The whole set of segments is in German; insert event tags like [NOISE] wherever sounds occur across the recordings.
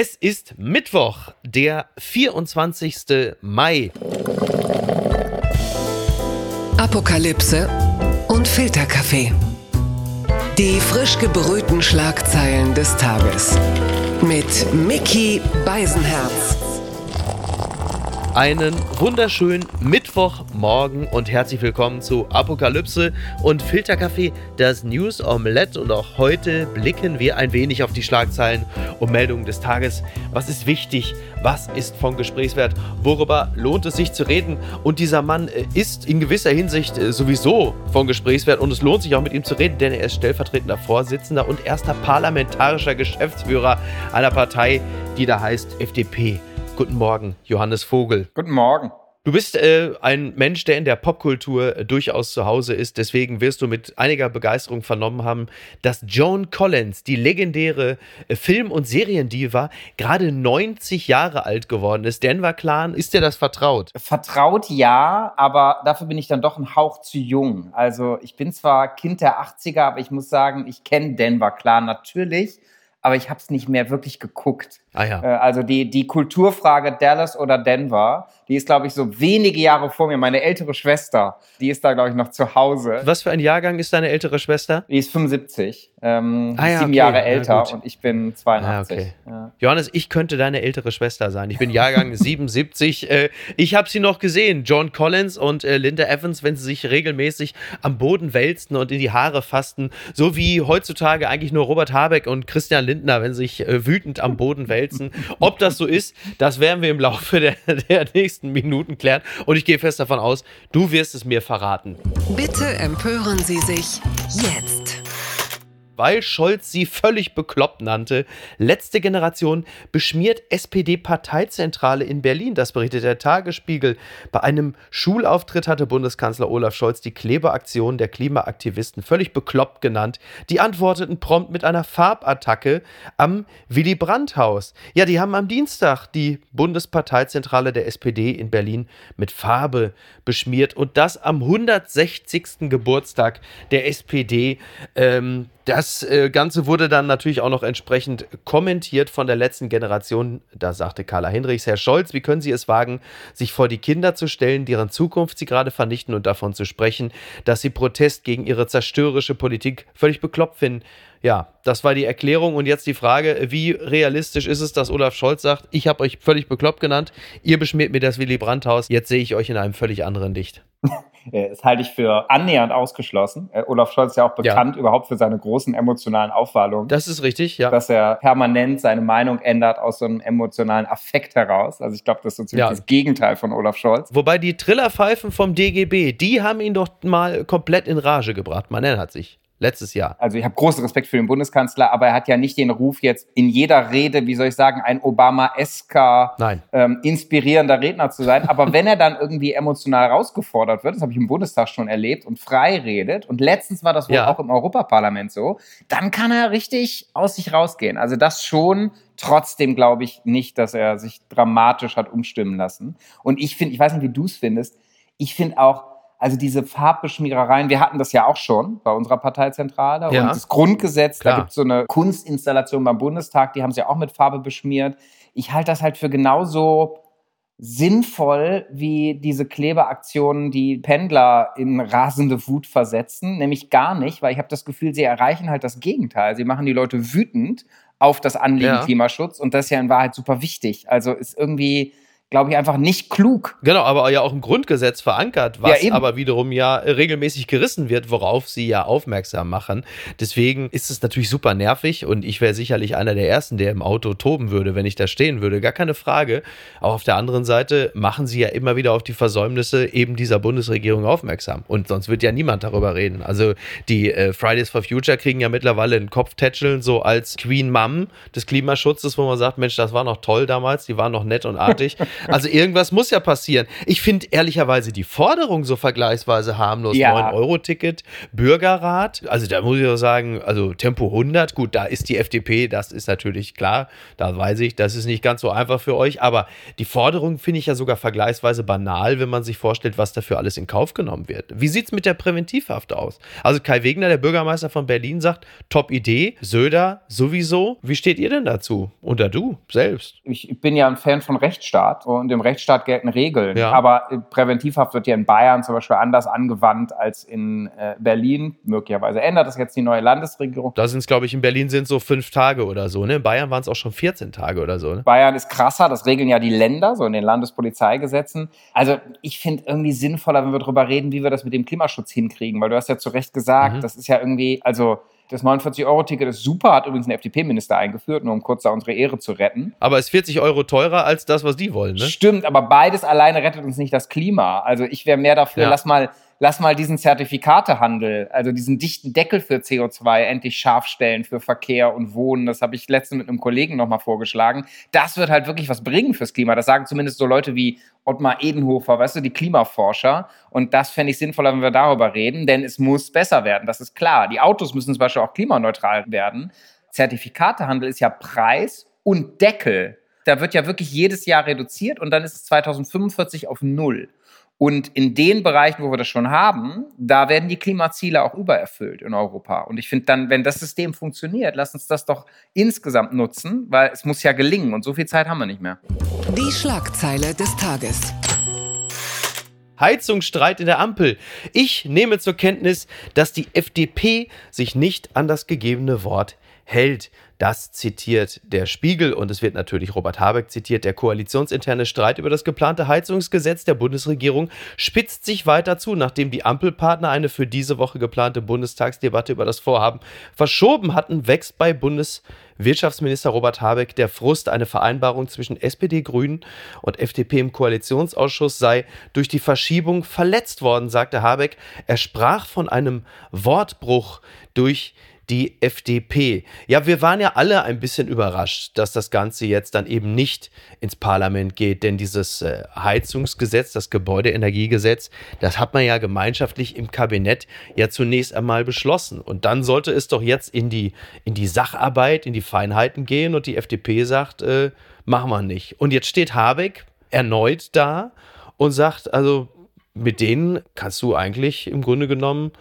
Es ist Mittwoch, der 24. Mai. Apokalypse und Filterkaffee. Die frisch gebrühten Schlagzeilen des Tages. Mit Mickey Beisenherz. Einen wunderschönen Mittwochmorgen und herzlich willkommen zu Apokalypse und Filterkaffee, das News Omelette. Und auch heute blicken wir ein wenig auf die Schlagzeilen und Meldungen des Tages. Was ist wichtig? Was ist von Gesprächswert? Worüber lohnt es sich zu reden? Und dieser Mann äh, ist in gewisser Hinsicht äh, sowieso von Gesprächswert und es lohnt sich auch mit ihm zu reden, denn er ist stellvertretender Vorsitzender und erster parlamentarischer Geschäftsführer einer Partei, die da heißt FDP. Guten Morgen, Johannes Vogel. Guten Morgen. Du bist äh, ein Mensch, der in der Popkultur äh, durchaus zu Hause ist. Deswegen wirst du mit einiger Begeisterung vernommen haben, dass Joan Collins, die legendäre äh, Film- und Seriendiva, gerade 90 Jahre alt geworden ist. Denver Clan, ist dir das vertraut? Vertraut ja, aber dafür bin ich dann doch ein Hauch zu jung. Also ich bin zwar Kind der 80er, aber ich muss sagen, ich kenne Denver Clan natürlich aber ich habe es nicht mehr wirklich geguckt. Ah, ja. Äh, also die, die Kulturfrage Dallas oder Denver, die ist, glaube ich, so wenige Jahre vor mir. Meine ältere Schwester, die ist da, glaube ich, noch zu Hause. Was für ein Jahrgang ist deine ältere Schwester? Die ist 75, ähm, ah, ja, sieben okay. Jahre älter ja, und ich bin 82. Ah, okay. Johannes, ich könnte deine ältere Schwester sein. Ich bin Jahrgang [LAUGHS] 77. Äh, ich habe sie noch gesehen, John Collins und äh, Linda Evans, wenn sie sich regelmäßig am Boden wälzten und in die Haare fassten, so wie heutzutage eigentlich nur Robert Habeck und Christian Lindner, wenn sie sich äh, wütend am Boden wälzen. Ob das so ist, das werden wir im Laufe der, der nächsten Minuten klären. Und ich gehe fest davon aus, du wirst es mir verraten. Bitte empören Sie sich jetzt weil Scholz sie völlig bekloppt nannte. Letzte Generation beschmiert SPD-Parteizentrale in Berlin. Das berichtet der Tagesspiegel. Bei einem Schulauftritt hatte Bundeskanzler Olaf Scholz die Klebeaktion der Klimaaktivisten völlig bekloppt genannt. Die antworteten prompt mit einer Farbattacke am Willy Brandt-Haus. Ja, die haben am Dienstag die Bundesparteizentrale der SPD in Berlin mit Farbe beschmiert und das am 160. Geburtstag der SPD. Ähm, das äh, Ganze wurde dann natürlich auch noch entsprechend kommentiert von der letzten Generation. Da sagte Carla Hinrichs, Herr Scholz, wie können Sie es wagen, sich vor die Kinder zu stellen, deren Zukunft Sie gerade vernichten und davon zu sprechen, dass Sie Protest gegen Ihre zerstörerische Politik völlig bekloppt finden? Ja, das war die Erklärung. Und jetzt die Frage, wie realistisch ist es, dass Olaf Scholz sagt, ich habe euch völlig bekloppt genannt, ihr beschmiert mir das Willy Brandt-Haus, jetzt sehe ich euch in einem völlig anderen Licht. [LAUGHS] Das halte ich für annähernd ausgeschlossen. Äh, Olaf Scholz ist ja auch bekannt ja. überhaupt für seine großen emotionalen Aufwallungen. Das ist richtig, ja. Dass er permanent seine Meinung ändert aus so einem emotionalen Affekt heraus. Also ich glaube, das ist so ziemlich ja. das Gegenteil von Olaf Scholz. Wobei die Trillerpfeifen vom DGB, die haben ihn doch mal komplett in Rage gebracht. Man erinnert sich letztes Jahr. Also ich habe großen Respekt für den Bundeskanzler, aber er hat ja nicht den Ruf, jetzt in jeder Rede, wie soll ich sagen, ein Obama-esker, ähm, inspirierender Redner zu sein. Aber wenn er dann irgendwie emotional herausgefordert wird, das habe ich im Bundestag schon erlebt, und frei redet, und letztens war das wohl ja. auch im Europaparlament so, dann kann er richtig aus sich rausgehen. Also das schon. Trotzdem glaube ich nicht, dass er sich dramatisch hat umstimmen lassen. Und ich finde, ich weiß nicht, wie du es findest, ich finde auch, also diese Farbbeschmierereien, wir hatten das ja auch schon bei unserer Parteizentrale. Ja. Und das Grundgesetz, Klar. da gibt es so eine Kunstinstallation beim Bundestag, die haben sie ja auch mit Farbe beschmiert. Ich halte das halt für genauso sinnvoll wie diese Klebeaktionen, die Pendler in rasende Wut versetzen. Nämlich gar nicht, weil ich habe das Gefühl, sie erreichen halt das Gegenteil. Sie machen die Leute wütend auf das Anliegen ja. Klimaschutz und das ist ja in Wahrheit super wichtig. Also ist irgendwie glaube ich, einfach nicht klug. Genau, aber ja auch im Grundgesetz verankert, was ja, aber wiederum ja regelmäßig gerissen wird, worauf sie ja aufmerksam machen. Deswegen ist es natürlich super nervig und ich wäre sicherlich einer der Ersten, der im Auto toben würde, wenn ich da stehen würde. Gar keine Frage. Aber auf der anderen Seite machen sie ja immer wieder auf die Versäumnisse eben dieser Bundesregierung aufmerksam. Und sonst wird ja niemand darüber reden. Also die äh, Fridays for Future kriegen ja mittlerweile einen Kopftätscheln so als Queen Mom des Klimaschutzes, wo man sagt, Mensch, das war noch toll damals, die waren noch nett und artig. [LAUGHS] [LAUGHS] Also irgendwas muss ja passieren. Ich finde ehrlicherweise die Forderung so vergleichsweise harmlos. Ja. 9-Euro-Ticket, Bürgerrat. Also da muss ich auch sagen, also Tempo 100, gut, da ist die FDP, das ist natürlich klar. Da weiß ich, das ist nicht ganz so einfach für euch. Aber die Forderung finde ich ja sogar vergleichsweise banal, wenn man sich vorstellt, was dafür alles in Kauf genommen wird. Wie sieht es mit der Präventivhaft aus? Also Kai Wegner, der Bürgermeister von Berlin, sagt, top Idee. Söder sowieso. Wie steht ihr denn dazu? Oder du selbst? Ich bin ja ein Fan von Rechtsstaat und im Rechtsstaat gelten Regeln. Ja. Aber Präventivhaft wird ja in Bayern zum Beispiel anders angewandt als in äh, Berlin. Möglicherweise ändert das jetzt die neue Landesregierung. Da sind es, glaube ich, in Berlin sind so fünf Tage oder so. Ne? In Bayern waren es auch schon 14 Tage oder so. Ne? Bayern ist krasser, das regeln ja die Länder, so in den Landespolizeigesetzen. Also ich finde irgendwie sinnvoller, wenn wir darüber reden, wie wir das mit dem Klimaschutz hinkriegen, weil du hast ja zu Recht gesagt, mhm. das ist ja irgendwie, also das 49-Euro-Ticket ist super, hat übrigens ein FDP-Minister eingeführt, nur um kurz da unsere Ehre zu retten. Aber es ist 40 Euro teurer als das, was die wollen, ne? Stimmt, aber beides alleine rettet uns nicht das Klima. Also ich wäre mehr dafür, ja. lass mal lass mal diesen Zertifikatehandel, also diesen dichten Deckel für CO2 endlich scharf stellen für Verkehr und Wohnen. Das habe ich letztens mit einem Kollegen nochmal vorgeschlagen. Das wird halt wirklich was bringen fürs Klima. Das sagen zumindest so Leute wie Ottmar Edenhofer, weißt du, die Klimaforscher. Und das fände ich sinnvoller, wenn wir darüber reden, denn es muss besser werden. Das ist klar. Die Autos müssen zum Beispiel auch klimaneutral werden. Zertifikatehandel ist ja Preis und Deckel. Da wird ja wirklich jedes Jahr reduziert und dann ist es 2045 auf Null. Und in den Bereichen, wo wir das schon haben, da werden die Klimaziele auch übererfüllt in Europa. Und ich finde dann, wenn das System funktioniert, lass uns das doch insgesamt nutzen, weil es muss ja gelingen und so viel Zeit haben wir nicht mehr. Die Schlagzeile des Tages. Heizungsstreit in der Ampel. Ich nehme zur Kenntnis, dass die FDP sich nicht an das gegebene Wort hält. Das zitiert der Spiegel und es wird natürlich Robert Habeck zitiert. Der koalitionsinterne Streit über das geplante Heizungsgesetz der Bundesregierung spitzt sich weiter zu, nachdem die Ampelpartner eine für diese Woche geplante Bundestagsdebatte über das Vorhaben verschoben hatten, wächst bei Bundeswirtschaftsminister Robert Habeck der Frust, eine Vereinbarung zwischen SPD, Grünen und FDP im Koalitionsausschuss sei durch die Verschiebung verletzt worden, sagte Habeck. Er sprach von einem Wortbruch durch die die FDP. Ja, wir waren ja alle ein bisschen überrascht, dass das Ganze jetzt dann eben nicht ins Parlament geht, denn dieses äh, Heizungsgesetz, das Gebäudeenergiegesetz, das hat man ja gemeinschaftlich im Kabinett ja zunächst einmal beschlossen. Und dann sollte es doch jetzt in die, in die Sacharbeit, in die Feinheiten gehen und die FDP sagt, äh, machen wir nicht. Und jetzt steht Habeck erneut da und sagt, also mit denen kannst du eigentlich im Grunde genommen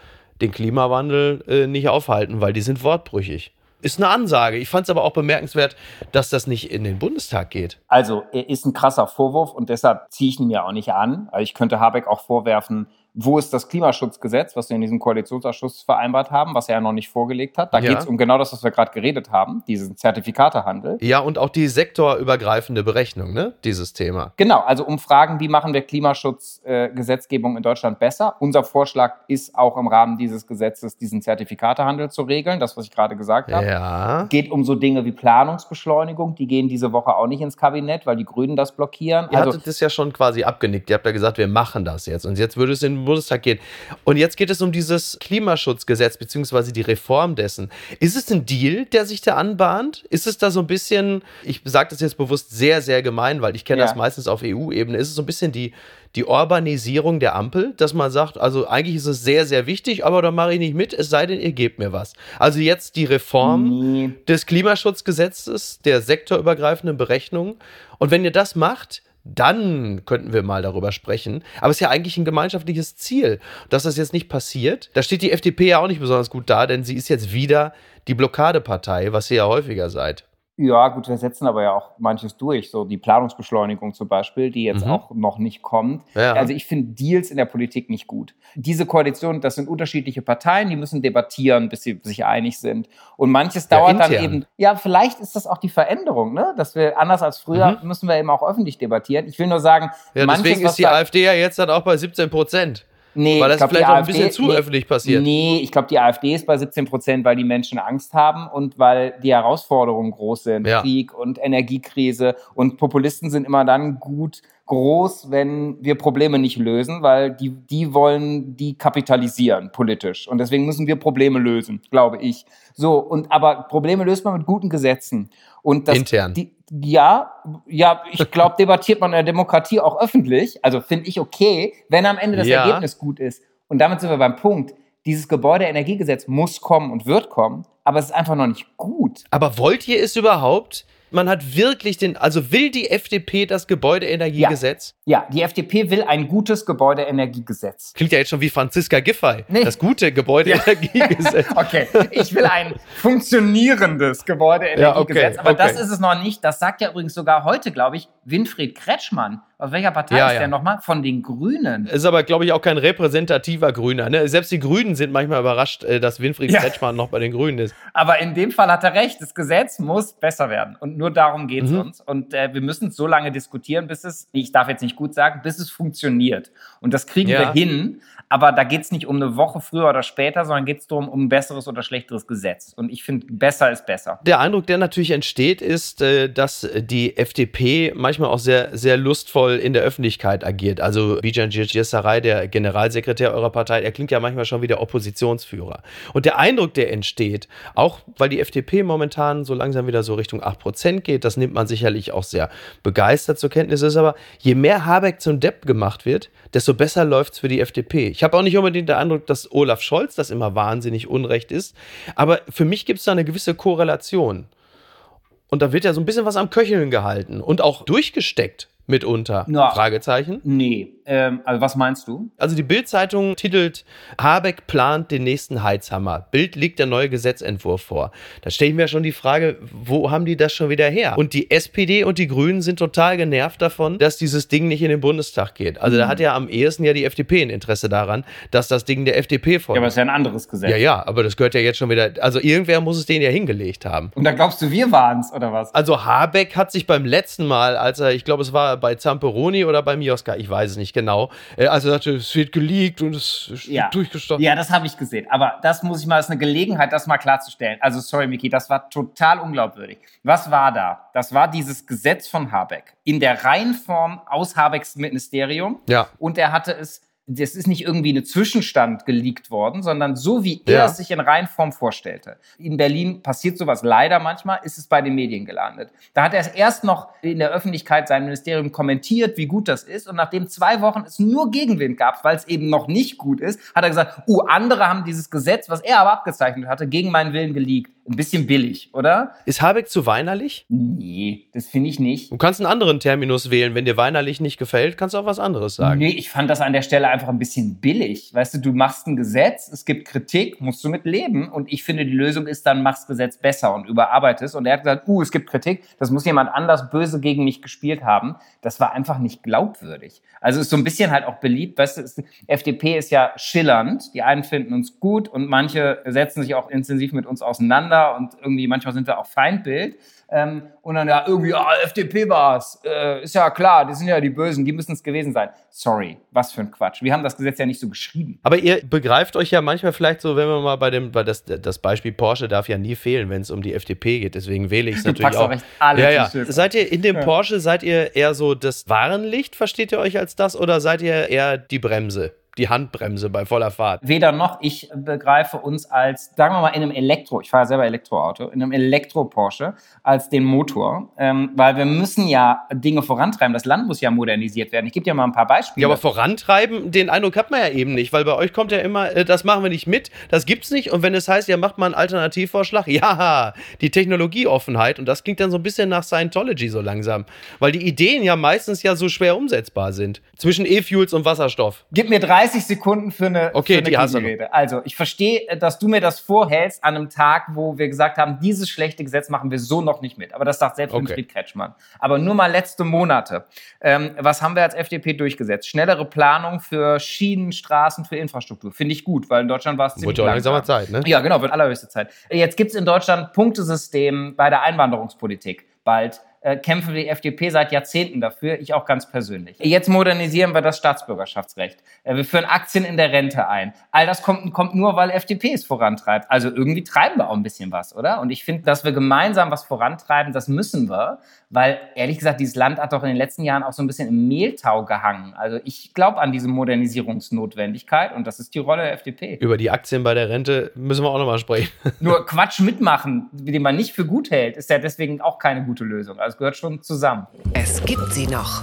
den Klimawandel äh, nicht aufhalten, weil die sind wortbrüchig. Ist eine Ansage. Ich fand es aber auch bemerkenswert, dass das nicht in den Bundestag geht. Also, er ist ein krasser Vorwurf und deshalb ziehe ich ihn mir auch nicht an. Also ich könnte Habeck auch vorwerfen, wo ist das Klimaschutzgesetz, was wir in diesem Koalitionsausschuss vereinbart haben, was er ja noch nicht vorgelegt hat. Da ja. geht es um genau das, was wir gerade geredet haben, diesen Zertifikatehandel. Ja, und auch die sektorübergreifende Berechnung, ne? Dieses Thema. Genau, also um Fragen, wie machen wir Klimaschutzgesetzgebung äh, in Deutschland besser. Unser Vorschlag ist auch im Rahmen dieses Gesetzes, diesen Zertifikatehandel zu regeln, das, was ich gerade gesagt habe. Ja. Geht um so Dinge wie Planungsbeschleunigung, die gehen diese Woche auch nicht ins Kabinett, weil die Grünen das blockieren. Ihr also, hattet das ja schon quasi abgenickt. Ihr habt ja gesagt, wir machen das jetzt. Und jetzt würde es in Bundestag gehen. Und jetzt geht es um dieses Klimaschutzgesetz beziehungsweise die Reform dessen. Ist es ein Deal, der sich da anbahnt? Ist es da so ein bisschen, ich sage das jetzt bewusst sehr, sehr gemein, weil ich kenne ja. das meistens auf EU-Ebene, ist es so ein bisschen die, die Urbanisierung der Ampel, dass man sagt, also eigentlich ist es sehr, sehr wichtig, aber da mache ich nicht mit, es sei denn, ihr gebt mir was. Also jetzt die Reform nee. des Klimaschutzgesetzes, der sektorübergreifenden Berechnung. Und wenn ihr das macht, dann könnten wir mal darüber sprechen. Aber es ist ja eigentlich ein gemeinschaftliches Ziel. Dass das jetzt nicht passiert, da steht die FDP ja auch nicht besonders gut da, denn sie ist jetzt wieder die Blockadepartei, was sie ja häufiger seid. Ja, gut, wir setzen aber ja auch manches durch, so die Planungsbeschleunigung zum Beispiel, die jetzt mhm. auch noch nicht kommt. Ja. Also ich finde Deals in der Politik nicht gut. Diese Koalition, das sind unterschiedliche Parteien, die müssen debattieren, bis sie sich einig sind. Und manches dauert ja, dann eben, ja, vielleicht ist das auch die Veränderung, ne? Dass wir anders als früher mhm. müssen wir eben auch öffentlich debattieren. Ich will nur sagen, ja, manches, deswegen ist die AfD ja jetzt dann auch bei 17 Prozent. Nee, weil das glaub, vielleicht auch ein bisschen zu nee, öffentlich passiert. Nee, ich glaube, die AfD ist bei 17 Prozent, weil die Menschen Angst haben und weil die Herausforderungen groß sind. Ja. Krieg und Energiekrise. Und Populisten sind immer dann gut groß, wenn wir Probleme nicht lösen, weil die, die wollen die kapitalisieren politisch. Und deswegen müssen wir Probleme lösen, glaube ich. So, und aber Probleme löst man mit guten Gesetzen. Und das, Intern. Die, Ja, ja, ich [LAUGHS] glaube, debattiert man in der Demokratie auch öffentlich. Also finde ich okay, wenn am Ende das ja. Ergebnis gut ist. Und damit sind wir beim Punkt. Dieses Gebäudeenergiegesetz muss kommen und wird kommen, aber es ist einfach noch nicht gut. Aber wollt ihr es überhaupt? Man hat wirklich den, also will die FDP das Gebäudeenergiegesetz? Ja, ja die FDP will ein gutes Gebäudeenergiegesetz. Klingt ja jetzt schon wie Franziska Giffey. Nee. Das gute Gebäudeenergiegesetz. [LAUGHS] okay, ich will ein funktionierendes Gebäudeenergiegesetz. Ja, okay, aber okay. das ist es noch nicht. Das sagt ja übrigens sogar heute, glaube ich, Winfried Kretschmann. Aus welcher Partei ja, ist ja. der nochmal? Von den Grünen. Ist aber, glaube ich, auch kein repräsentativer Grüner. Ne? Selbst die Grünen sind manchmal überrascht, äh, dass Winfried ja. Kretschmann noch bei den Grünen ist. Aber in dem Fall hat er recht. Das Gesetz muss besser werden. Und nur darum geht es mhm. uns. Und äh, wir müssen es so lange diskutieren, bis es, ich darf jetzt nicht gut sagen, bis es funktioniert. Und das kriegen wir hin. Aber da geht es nicht um eine Woche früher oder später, sondern geht es darum, um ein besseres oder schlechteres Gesetz. Und ich finde, besser ist besser. Der Eindruck, der natürlich entsteht, ist, äh, dass die FDP manchmal auch sehr, sehr lustvoll in der Öffentlichkeit agiert. Also Bijan Sarai, der Generalsekretär eurer Partei, er klingt ja manchmal schon wie der Oppositionsführer. Und der Eindruck, der entsteht, auch weil die FDP momentan so langsam wieder so Richtung 8% geht, das nimmt man sicherlich auch sehr begeistert zur Kenntnis, ist aber, je mehr Habeck zum Depp gemacht wird, desto besser läuft es für die FDP. Ich habe auch nicht unbedingt den Eindruck, dass Olaf Scholz das immer wahnsinnig unrecht ist, aber für mich gibt es da eine gewisse Korrelation. Und da wird ja so ein bisschen was am Köcheln gehalten und auch durchgesteckt mitunter? Na, Fragezeichen? Nee. Ähm, also was meinst du? Also die Bild-Zeitung titelt Habeck plant den nächsten Heizhammer. Bild liegt der neue Gesetzentwurf vor. Da stelle ich mir schon die Frage, wo haben die das schon wieder her? Und die SPD und die Grünen sind total genervt davon, dass dieses Ding nicht in den Bundestag geht. Also mhm. da hat ja am ehesten ja die FDP ein Interesse daran, dass das Ding der FDP folgt. Ja, aber es ist ja ein anderes Gesetz. Ja, ja, aber das gehört ja jetzt schon wieder. Also irgendwer muss es denen ja hingelegt haben. Und da glaubst du, wir waren es, oder was? Also Habeck hat sich beim letzten Mal, als er, ich glaube, es war bei Zamperoni oder bei Mioska, ich weiß es nicht genau, äh, als er sagte, es wird geleakt und es ist ja. durchgestochen. Ja, das habe ich gesehen. Aber das muss ich mal, ist eine Gelegenheit, das mal klarzustellen. Also, sorry, Miki, das war total unglaubwürdig. Was war da? Das war dieses Gesetz von Habeck. In der Reihenform aus Habecks Ministerium. Ja. Und er hatte es das ist nicht irgendwie eine Zwischenstand geleakt worden, sondern so wie er es sich in Reihenform vorstellte. In Berlin passiert sowas leider manchmal, ist es bei den Medien gelandet. Da hat er es erst noch in der Öffentlichkeit sein Ministerium kommentiert, wie gut das ist. Und nachdem zwei Wochen es nur Gegenwind gab, weil es eben noch nicht gut ist, hat er gesagt, oh, andere haben dieses Gesetz, was er aber abgezeichnet hatte, gegen meinen Willen geleakt ein bisschen billig, oder? Ist Habeck zu weinerlich? Nee, das finde ich nicht. Du kannst einen anderen Terminus wählen. Wenn dir weinerlich nicht gefällt, kannst du auch was anderes sagen. Nee, ich fand das an der Stelle einfach ein bisschen billig. Weißt du, du machst ein Gesetz, es gibt Kritik, musst du mit leben. Und ich finde, die Lösung ist dann, machst Gesetz besser und überarbeitest. Und er hat gesagt, uh, es gibt Kritik, das muss jemand anders böse gegen mich gespielt haben. Das war einfach nicht glaubwürdig. Also ist so ein bisschen halt auch beliebt. Weißt du, ist, FDP ist ja schillernd. Die einen finden uns gut und manche setzen sich auch intensiv mit uns auseinander miteinander und irgendwie manchmal sind wir auch Feindbild. Ähm, und dann ja irgendwie, ah, FDP war's. Äh, ist ja klar, die sind ja die Bösen, die müssen es gewesen sein. Sorry, was für ein Quatsch. Wir haben das Gesetz ja nicht so geschrieben. Aber ihr begreift euch ja manchmal vielleicht so, wenn wir mal bei dem, weil das, das Beispiel Porsche darf ja nie fehlen, wenn es um die FDP geht. Deswegen wähle ich es [LAUGHS] natürlich auch. auch recht alle ja, ja. Seid ihr in dem ja. Porsche, seid ihr eher so das Warenlicht, versteht ihr euch als das, oder seid ihr eher die Bremse? Die Handbremse bei voller Fahrt. Weder noch. Ich begreife uns als, sagen wir mal, in einem Elektro, ich fahre selber Elektroauto, in einem Elektro-Porsche als den Motor, ähm, weil wir müssen ja Dinge vorantreiben. Das Land muss ja modernisiert werden. Ich gebe dir mal ein paar Beispiele. Ja, aber vorantreiben, den Eindruck hat man ja eben nicht, weil bei euch kommt ja immer, äh, das machen wir nicht mit, das gibt's nicht. Und wenn es heißt, ja, macht mal einen Alternativvorschlag, [LAUGHS] ja, die Technologieoffenheit. Und das klingt dann so ein bisschen nach Scientology so langsam, weil die Ideen ja meistens ja so schwer umsetzbar sind. Zwischen E-Fuels und Wasserstoff. Gib mir 30 Sekunden für eine, okay, für eine die Rede. Also, ich verstehe, dass du mir das vorhältst an einem Tag, wo wir gesagt haben, dieses schlechte Gesetz machen wir so noch nicht mit. Aber das sagt selbst okay. Winfried Kretschmann. Aber nur mal letzte Monate. Ähm, was haben wir als FDP durchgesetzt? Schnellere Planung für Schienen, Straßen, für Infrastruktur. Finde ich gut, weil in Deutschland war es ziemlich Wurde langsamer Zeit, ne? Ja, genau, wird allerhöchste Zeit. Jetzt gibt es in Deutschland Punktesystem bei der Einwanderungspolitik bald äh, kämpfen die FDP seit Jahrzehnten dafür, ich auch ganz persönlich. Jetzt modernisieren wir das Staatsbürgerschaftsrecht. Äh, wir führen Aktien in der Rente ein. All das kommt, kommt nur, weil FDP es vorantreibt. Also irgendwie treiben wir auch ein bisschen was, oder? Und ich finde, dass wir gemeinsam was vorantreiben, das müssen wir, weil ehrlich gesagt, dieses Land hat doch in den letzten Jahren auch so ein bisschen im Mehltau gehangen. Also ich glaube an diese Modernisierungsnotwendigkeit und das ist die Rolle der FDP. Über die Aktien bei der Rente müssen wir auch nochmal sprechen. Nur Quatsch mitmachen, den man nicht für gut hält, ist ja deswegen auch keine gute Lösung. Es gehört schon zusammen. Es gibt sie noch.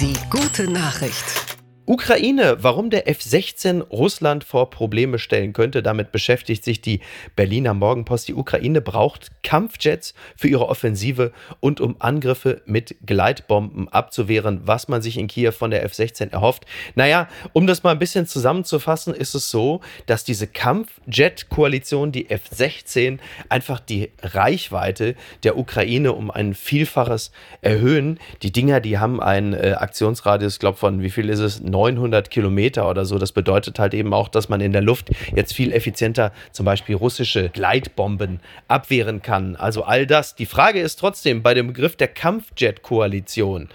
Die gute Nachricht. Ukraine, warum der F-16 Russland vor Probleme stellen könnte, damit beschäftigt sich die Berliner Morgenpost. Die Ukraine braucht Kampfjets für ihre Offensive und um Angriffe mit Gleitbomben abzuwehren, was man sich in Kiew von der F-16 erhofft. Naja, um das mal ein bisschen zusammenzufassen, ist es so, dass diese Kampfjet-Koalition, die F-16, einfach die Reichweite der Ukraine um ein Vielfaches erhöhen. Die Dinger, die haben einen äh, Aktionsradius, glaube von wie viel ist es? 900 Kilometer oder so. Das bedeutet halt eben auch, dass man in der Luft jetzt viel effizienter zum Beispiel russische Gleitbomben abwehren kann. Also all das. Die Frage ist trotzdem bei dem Begriff der Kampfjet-Koalition.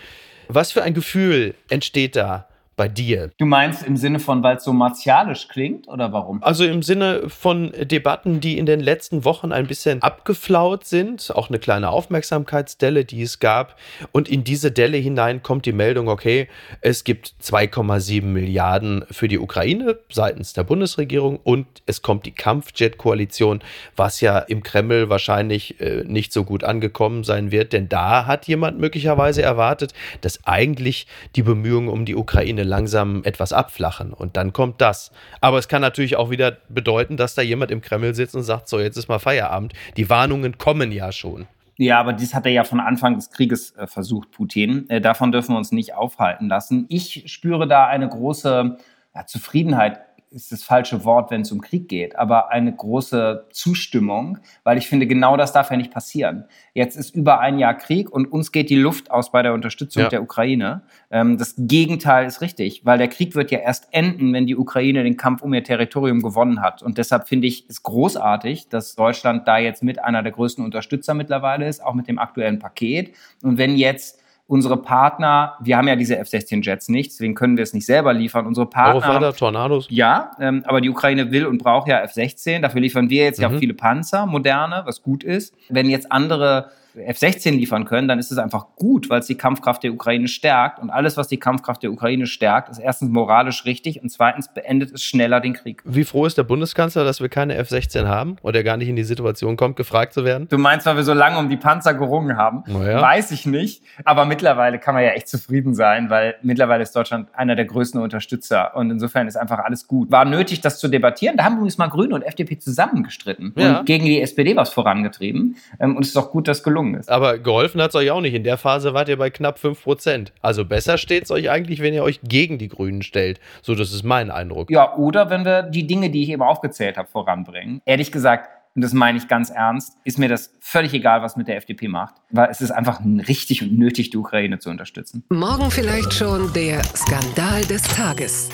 Was für ein Gefühl entsteht da bei dir. Du meinst im Sinne von, weil es so martialisch klingt oder warum? Also im Sinne von Debatten, die in den letzten Wochen ein bisschen abgeflaut sind, auch eine kleine Aufmerksamkeitsdelle, die es gab. Und in diese Delle hinein kommt die Meldung, okay, es gibt 2,7 Milliarden für die Ukraine seitens der Bundesregierung und es kommt die Kampfjet-Koalition, was ja im Kreml wahrscheinlich äh, nicht so gut angekommen sein wird, denn da hat jemand möglicherweise erwartet, dass eigentlich die Bemühungen um die Ukraine langsam etwas abflachen. Und dann kommt das. Aber es kann natürlich auch wieder bedeuten, dass da jemand im Kreml sitzt und sagt, so, jetzt ist mal Feierabend. Die Warnungen kommen ja schon. Ja, aber dies hat er ja von Anfang des Krieges äh, versucht, Putin. Äh, davon dürfen wir uns nicht aufhalten lassen. Ich spüre da eine große ja, Zufriedenheit ist das falsche Wort, wenn es um Krieg geht, aber eine große Zustimmung, weil ich finde, genau das darf ja nicht passieren. Jetzt ist über ein Jahr Krieg und uns geht die Luft aus bei der Unterstützung ja. der Ukraine. Ähm, das Gegenteil ist richtig, weil der Krieg wird ja erst enden, wenn die Ukraine den Kampf um ihr Territorium gewonnen hat. Und deshalb finde ich es großartig, dass Deutschland da jetzt mit einer der größten Unterstützer mittlerweile ist, auch mit dem aktuellen Paket. Und wenn jetzt unsere Partner, wir haben ja diese F-16-Jets nicht, deswegen können wir es nicht selber liefern. Unsere Partner. Eurofighter, Tornados. Ja, ähm, aber die Ukraine will und braucht ja F-16. Dafür liefern wir jetzt mhm. ja auch viele Panzer, moderne, was gut ist. Wenn jetzt andere F-16 liefern können, dann ist es einfach gut, weil es die Kampfkraft der Ukraine stärkt. Und alles, was die Kampfkraft der Ukraine stärkt, ist erstens moralisch richtig und zweitens beendet es schneller den Krieg. Wie froh ist der Bundeskanzler, dass wir keine F-16 haben oder gar nicht in die Situation kommt, gefragt zu werden? Du meinst, weil wir so lange um die Panzer gerungen haben? Naja. Weiß ich nicht. Aber mittlerweile kann man ja echt zufrieden sein, weil mittlerweile ist Deutschland einer der größten Unterstützer. Und insofern ist einfach alles gut. War nötig, das zu debattieren. Da haben übrigens mal Grüne und FDP zusammengestritten ja. und gegen die SPD was vorangetrieben. Ähm, und es ist auch gut, dass gelungen ist. Aber geholfen hat es euch auch nicht. In der Phase wart ihr bei knapp 5%. Also besser steht es euch eigentlich, wenn ihr euch gegen die Grünen stellt. So, das ist mein Eindruck. Ja, oder wenn wir die Dinge, die ich eben aufgezählt habe, voranbringen. Ehrlich gesagt, und das meine ich ganz ernst, ist mir das völlig egal, was mit der FDP macht, weil es ist einfach richtig und nötig, die Ukraine zu unterstützen. Morgen vielleicht schon der Skandal des Tages.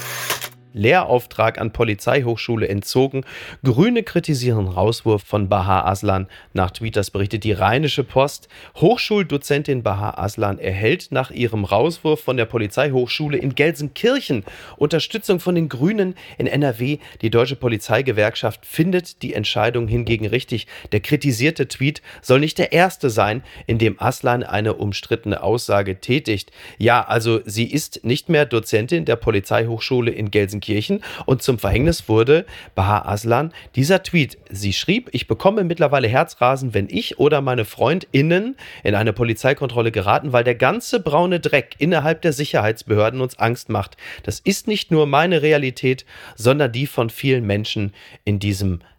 Lehrauftrag an Polizeihochschule entzogen. Grüne kritisieren Rauswurf von Baha Aslan. Nach Tweeters berichtet die Rheinische Post. Hochschuldozentin Baha Aslan erhält nach ihrem Rauswurf von der Polizeihochschule in Gelsenkirchen Unterstützung von den Grünen in NRW. Die deutsche Polizeigewerkschaft findet die Entscheidung hingegen richtig. Der kritisierte Tweet soll nicht der erste sein, in dem Aslan eine umstrittene Aussage tätigt. Ja, also sie ist nicht mehr Dozentin der Polizeihochschule in Gelsenkirchen Gelsenkirchen und zum Verhängnis wurde Baha Aslan dieser Tweet. Sie schrieb, ich bekomme mittlerweile Herzrasen, wenn ich oder meine FreundInnen in eine Polizeikontrolle geraten, weil der ganze braune Dreck innerhalb der Sicherheitsbehörden uns Angst macht. Das ist nicht nur meine Realität, sondern die von vielen Menschen in diesem Land.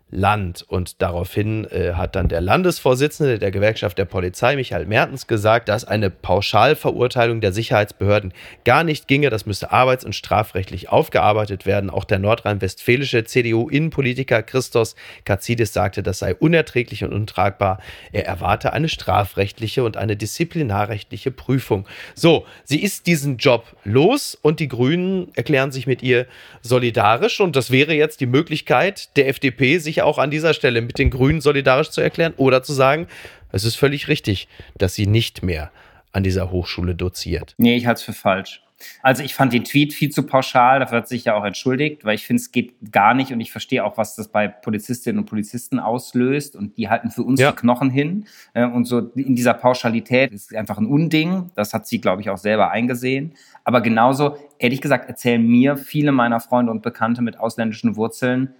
Und daraufhin äh, hat dann der Landesvorsitzende der Gewerkschaft der Polizei, Michael Mertens, gesagt, dass eine Pauschalverurteilung der Sicherheitsbehörden gar nicht ginge. Das müsste arbeits- und strafrechtlich aufgearbeitet werden. Auch der nordrhein-westfälische CDU-Innenpolitiker Christos Katzidis sagte, das sei unerträglich und untragbar. Er erwarte eine strafrechtliche und eine disziplinarrechtliche Prüfung. So, sie ist diesen Job los und die Grünen erklären sich mit ihr solidarisch. Und das wäre jetzt die Möglichkeit der FDP, sich auch an dieser Stelle mit den Grünen solidarisch zu erklären oder zu sagen, es ist völlig richtig, dass sie nicht mehr an dieser Hochschule doziert. Nee, ich halte es für falsch. Also ich fand den Tweet viel zu pauschal, dafür hat sich ja auch entschuldigt, weil ich finde, es geht gar nicht und ich verstehe auch, was das bei Polizistinnen und Polizisten auslöst und die halten für uns ja. die Knochen hin äh, und so in dieser Pauschalität ist einfach ein Unding, das hat sie, glaube ich, auch selber eingesehen, aber genauso, ehrlich gesagt, erzählen mir viele meiner Freunde und Bekannte mit ausländischen Wurzeln,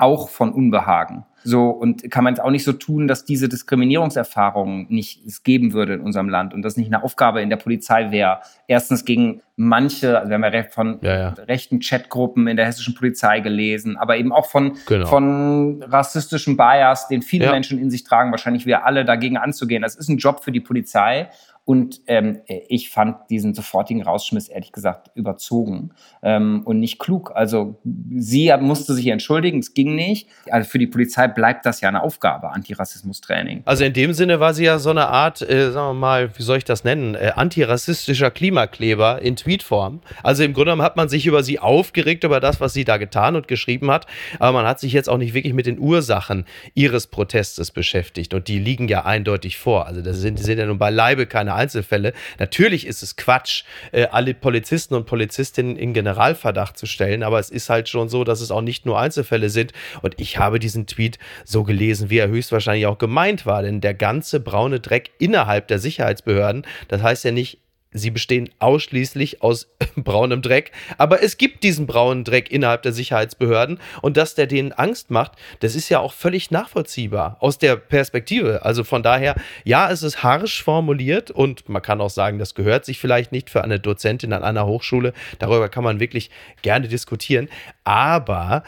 auch von Unbehagen. So, und kann man jetzt auch nicht so tun, dass diese Diskriminierungserfahrungen nicht es geben würde in unserem Land und das nicht eine Aufgabe in der Polizei wäre. Erstens gegen manche, also wir haben ja von ja, ja. rechten Chatgruppen in der hessischen Polizei gelesen, aber eben auch von, genau. von rassistischen Bias, den viele ja. Menschen in sich tragen, wahrscheinlich wir alle dagegen anzugehen. Das ist ein Job für die Polizei und ähm, ich fand diesen sofortigen Rausschmiss ehrlich gesagt überzogen ähm, und nicht klug. Also sie musste sich entschuldigen, es ging nicht. Also für die Polizei bleibt das ja eine Aufgabe, Antirassismus-Training. Also in dem Sinne war sie ja so eine Art, äh, sagen wir mal, wie soll ich das nennen, äh, antirassistischer Klimakleber in Tweetform. Also im Grunde genommen hat man sich über sie aufgeregt, über das, was sie da getan und geschrieben hat, aber man hat sich jetzt auch nicht wirklich mit den Ursachen ihres Protestes beschäftigt und die liegen ja eindeutig vor. Also das sind, sind ja nun beileibe keine Einzelfälle. Natürlich ist es Quatsch, äh, alle Polizisten und Polizistinnen in Generalverdacht zu stellen, aber es ist halt schon so, dass es auch nicht nur Einzelfälle sind. Und ich habe diesen Tweet so gelesen, wie er höchstwahrscheinlich auch gemeint war, denn der ganze braune Dreck innerhalb der Sicherheitsbehörden, das heißt ja nicht sie bestehen ausschließlich aus [LAUGHS] braunem Dreck. Aber es gibt diesen braunen Dreck innerhalb der Sicherheitsbehörden und dass der denen Angst macht, das ist ja auch völlig nachvollziehbar aus der Perspektive. Also von daher, ja, es ist harsch formuliert und man kann auch sagen, das gehört sich vielleicht nicht für eine Dozentin an einer Hochschule. Darüber kann man wirklich gerne diskutieren. Aber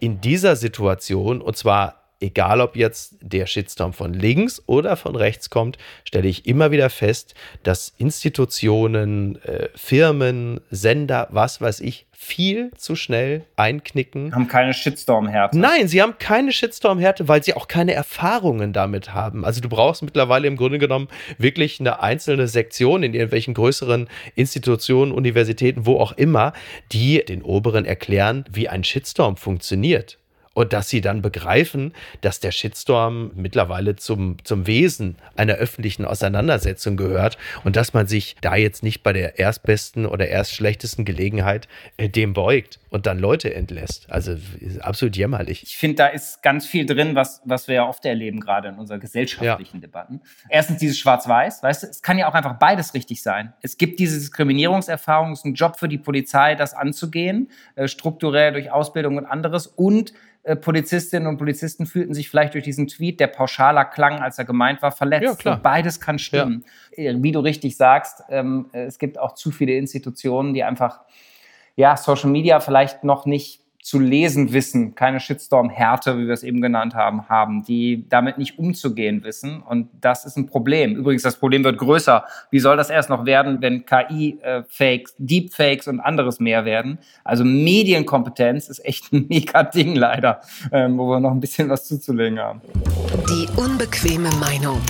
in dieser Situation, und zwar egal ob jetzt der Shitstorm von links oder von rechts kommt, stelle ich immer wieder fest, dass Institutionen, äh, Firmen, Sender, was weiß ich, viel zu schnell einknicken. Haben keine Shitstorm-Härte. Nein, sie haben keine Shitstorm-Härte, weil sie auch keine Erfahrungen damit haben. Also du brauchst mittlerweile im Grunde genommen wirklich eine einzelne Sektion in irgendwelchen größeren Institutionen, Universitäten, wo auch immer, die den Oberen erklären, wie ein Shitstorm funktioniert und dass sie dann begreifen, dass der Shitstorm mittlerweile zum, zum Wesen einer öffentlichen Auseinandersetzung gehört und dass man sich da jetzt nicht bei der erstbesten oder erst schlechtesten Gelegenheit äh, dem beugt und dann Leute entlässt. Also absolut jämmerlich. Ich finde, da ist ganz viel drin, was, was wir ja oft erleben, gerade in unseren gesellschaftlichen ja. Debatten. Erstens dieses Schwarz-Weiß, weißt du, es kann ja auch einfach beides richtig sein. Es gibt diese Diskriminierungserfahrung, es ist ein Job für die Polizei, das anzugehen, äh, strukturell durch Ausbildung und anderes und Polizistinnen und Polizisten fühlten sich vielleicht durch diesen Tweet, der pauschaler klang, als er gemeint war, verletzt. Ja, klar. beides kann stimmen. Ja. Äh, wie du richtig sagst, ähm, es gibt auch zu viele Institutionen, die einfach ja, Social Media vielleicht noch nicht zu lesen wissen, keine Shitstorm-Härte, wie wir es eben genannt haben, haben, die damit nicht umzugehen wissen. Und das ist ein Problem. Übrigens, das Problem wird größer. Wie soll das erst noch werden, wenn KI-Fakes, äh, Deepfakes und anderes mehr werden? Also Medienkompetenz ist echt ein [LAUGHS] mega Ding leider, ähm, wo wir noch ein bisschen was zuzulegen haben. Die unbequeme Meinung.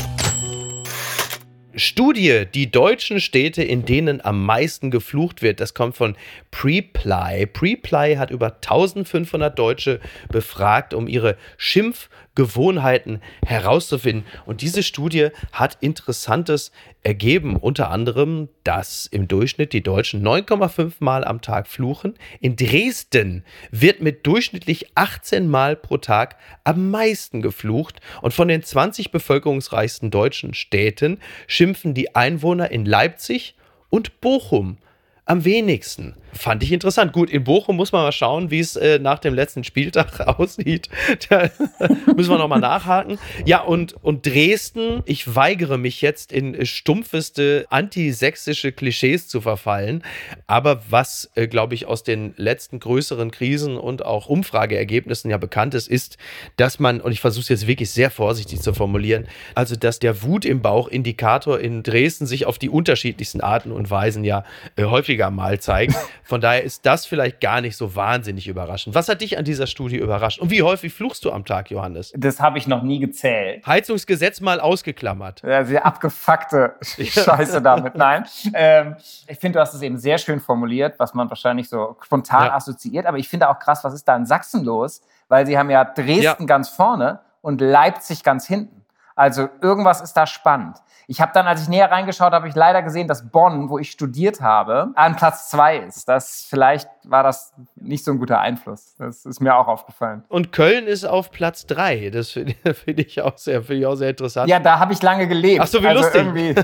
Studie, die deutschen Städte, in denen am meisten geflucht wird, das kommt von Preply. Preply hat über 1500 Deutsche befragt, um ihre Schimpf- Gewohnheiten herauszufinden. Und diese Studie hat Interessantes ergeben. Unter anderem, dass im Durchschnitt die Deutschen 9,5 Mal am Tag fluchen. In Dresden wird mit durchschnittlich 18 Mal pro Tag am meisten geflucht. Und von den 20 bevölkerungsreichsten deutschen Städten schimpfen die Einwohner in Leipzig und Bochum am wenigsten. Fand ich interessant. Gut, in Bochum muss man mal schauen, wie es äh, nach dem letzten Spieltag [LAUGHS] aussieht. Da [LAUGHS] müssen wir nochmal nachhaken. Ja, und, und Dresden, ich weigere mich jetzt in stumpfeste antisächsische Klischees zu verfallen. Aber was, äh, glaube ich, aus den letzten größeren Krisen und auch Umfrageergebnissen ja bekannt ist, ist, dass man, und ich versuche es jetzt wirklich sehr vorsichtig zu formulieren, also dass der Wut im Bauch-Indikator in Dresden sich auf die unterschiedlichsten Arten und Weisen ja äh, häufiger mal zeigt. Von daher ist das vielleicht gar nicht so wahnsinnig überraschend. Was hat dich an dieser Studie überrascht? Und wie häufig fluchst du am Tag, Johannes? Das habe ich noch nie gezählt. Heizungsgesetz mal ausgeklammert. Ja, sehr abgefuckte [LAUGHS] Scheiße damit. Nein. Ähm, ich finde, du hast es eben sehr schön formuliert, was man wahrscheinlich so spontan ja. assoziiert. Aber ich finde auch krass, was ist da in Sachsen los? Weil sie haben ja Dresden ja. ganz vorne und Leipzig ganz hinten. Also irgendwas ist da spannend. Ich habe dann, als ich näher reingeschaut habe, ich leider gesehen, dass Bonn, wo ich studiet habe, an Platz zwei ist. Das vielleicht war das nicht so ein guter Einfluss. Das ist mir auch aufgefallen. Und Köln ist auf Platz drei. Das finde [LAUGHS] find ich, auch sehr, find ich auch sehr interessant. Ja, da habe ich lange gelebt. Ach so, wie also lustig.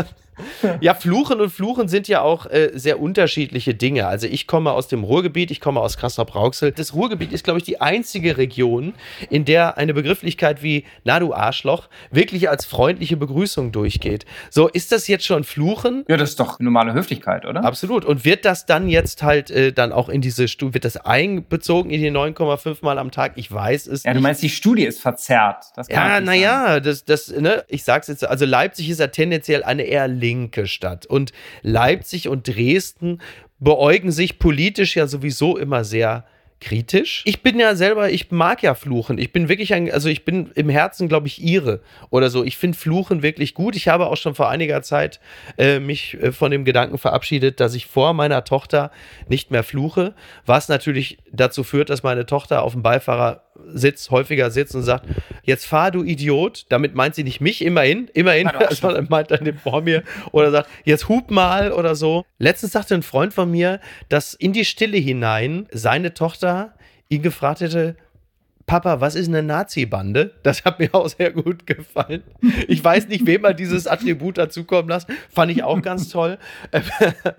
[LAUGHS] ja, Fluchen und Fluchen sind ja auch äh, sehr unterschiedliche Dinge. Also ich komme aus dem Ruhrgebiet, ich komme aus Kassel-Brauxel. Das Ruhrgebiet ist, glaube ich, die einzige Region, in der eine Begrifflichkeit wie na du Arschloch wirklich als freundliche Begrüßung durchgeht. So, ist das jetzt schon Fluchen? Ja, das ist doch normale Höflichkeit, oder? Absolut. Und wird das dann jetzt halt äh, dann auch in diese Studie, wird das einbezogen in die 9,5 Mal am Tag? Ich weiß es ja, nicht. Du meinst, die Studie ist verzerrt. ja, naja, das, das, ne, ich sag's jetzt, also Leipzig ist ja tendenziell eine eher linke Stadt. Und Leipzig und Dresden beäugen sich politisch ja sowieso immer sehr kritisch. Ich bin ja selber, ich mag ja Fluchen. Ich bin wirklich ein, also ich bin im Herzen, glaube ich, ihre oder so. Ich finde Fluchen wirklich gut. Ich habe auch schon vor einiger Zeit äh, mich äh, von dem Gedanken verabschiedet, dass ich vor meiner Tochter nicht mehr fluche, was natürlich dazu führt, dass meine Tochter auf dem Beifahrersitz häufiger sitzt und sagt, jetzt fahr du Idiot. Damit meint sie nicht mich, immerhin, immerhin, [LAUGHS] sondern meint dann den vor mir oder sagt, jetzt hub mal oder so. Letztens sagte ein Freund von mir, dass in die Stille hinein seine Tochter ihn gefragt hätte, Papa, was ist eine Nazi-Bande? Das hat mir auch sehr gut gefallen. Ich weiß nicht, wem er dieses Attribut dazukommen lassen. Fand ich auch ganz toll.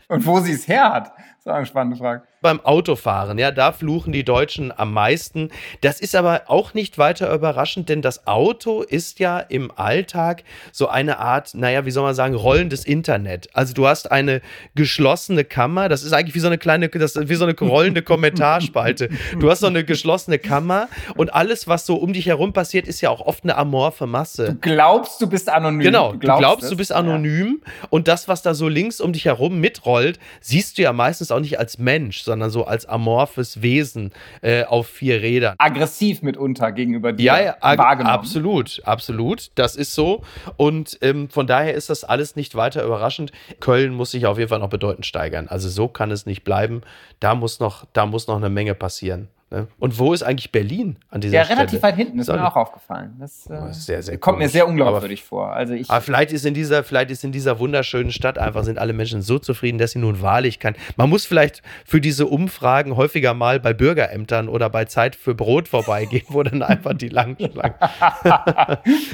Und wo sie es her hat, das ist eine spannende Frage beim Autofahren. Ja, da fluchen die Deutschen am meisten. Das ist aber auch nicht weiter überraschend, denn das Auto ist ja im Alltag so eine Art, naja, wie soll man sagen, rollendes Internet. Also du hast eine geschlossene Kammer. Das ist eigentlich wie so eine kleine, das wie so eine rollende [LAUGHS] Kommentarspalte. Du hast so eine geschlossene Kammer und alles, was so um dich herum passiert, ist ja auch oft eine amorphe Masse. Du glaubst, du bist anonym. Genau, du glaubst, du, glaubst, du bist anonym ja. und das, was da so links um dich herum mitrollt, siehst du ja meistens auch nicht als Mensch, sondern so als amorphes Wesen äh, auf vier Rädern. Aggressiv mitunter gegenüber dir ja, ja, wahrgenommen. Absolut, absolut. Das ist so. Und ähm, von daher ist das alles nicht weiter überraschend. Köln muss sich auf jeden Fall noch bedeutend steigern. Also so kann es nicht bleiben. Da muss noch, da muss noch eine Menge passieren. Ne? Und wo ist eigentlich Berlin an dieser Stelle? Ja, relativ weit hinten, ist mir auch aufgefallen. Das, äh, sehr, sehr kommt komisch. mir sehr unglaubwürdig aber, vor. Also ich, aber vielleicht ist, in dieser, vielleicht ist in dieser wunderschönen Stadt einfach, sind alle Menschen so zufrieden, dass sie nun wahrlich kann. Man muss vielleicht für diese Umfragen häufiger mal bei Bürgerämtern oder bei Zeit für Brot vorbeigehen, wo dann einfach die langen [LAUGHS] Schlangen.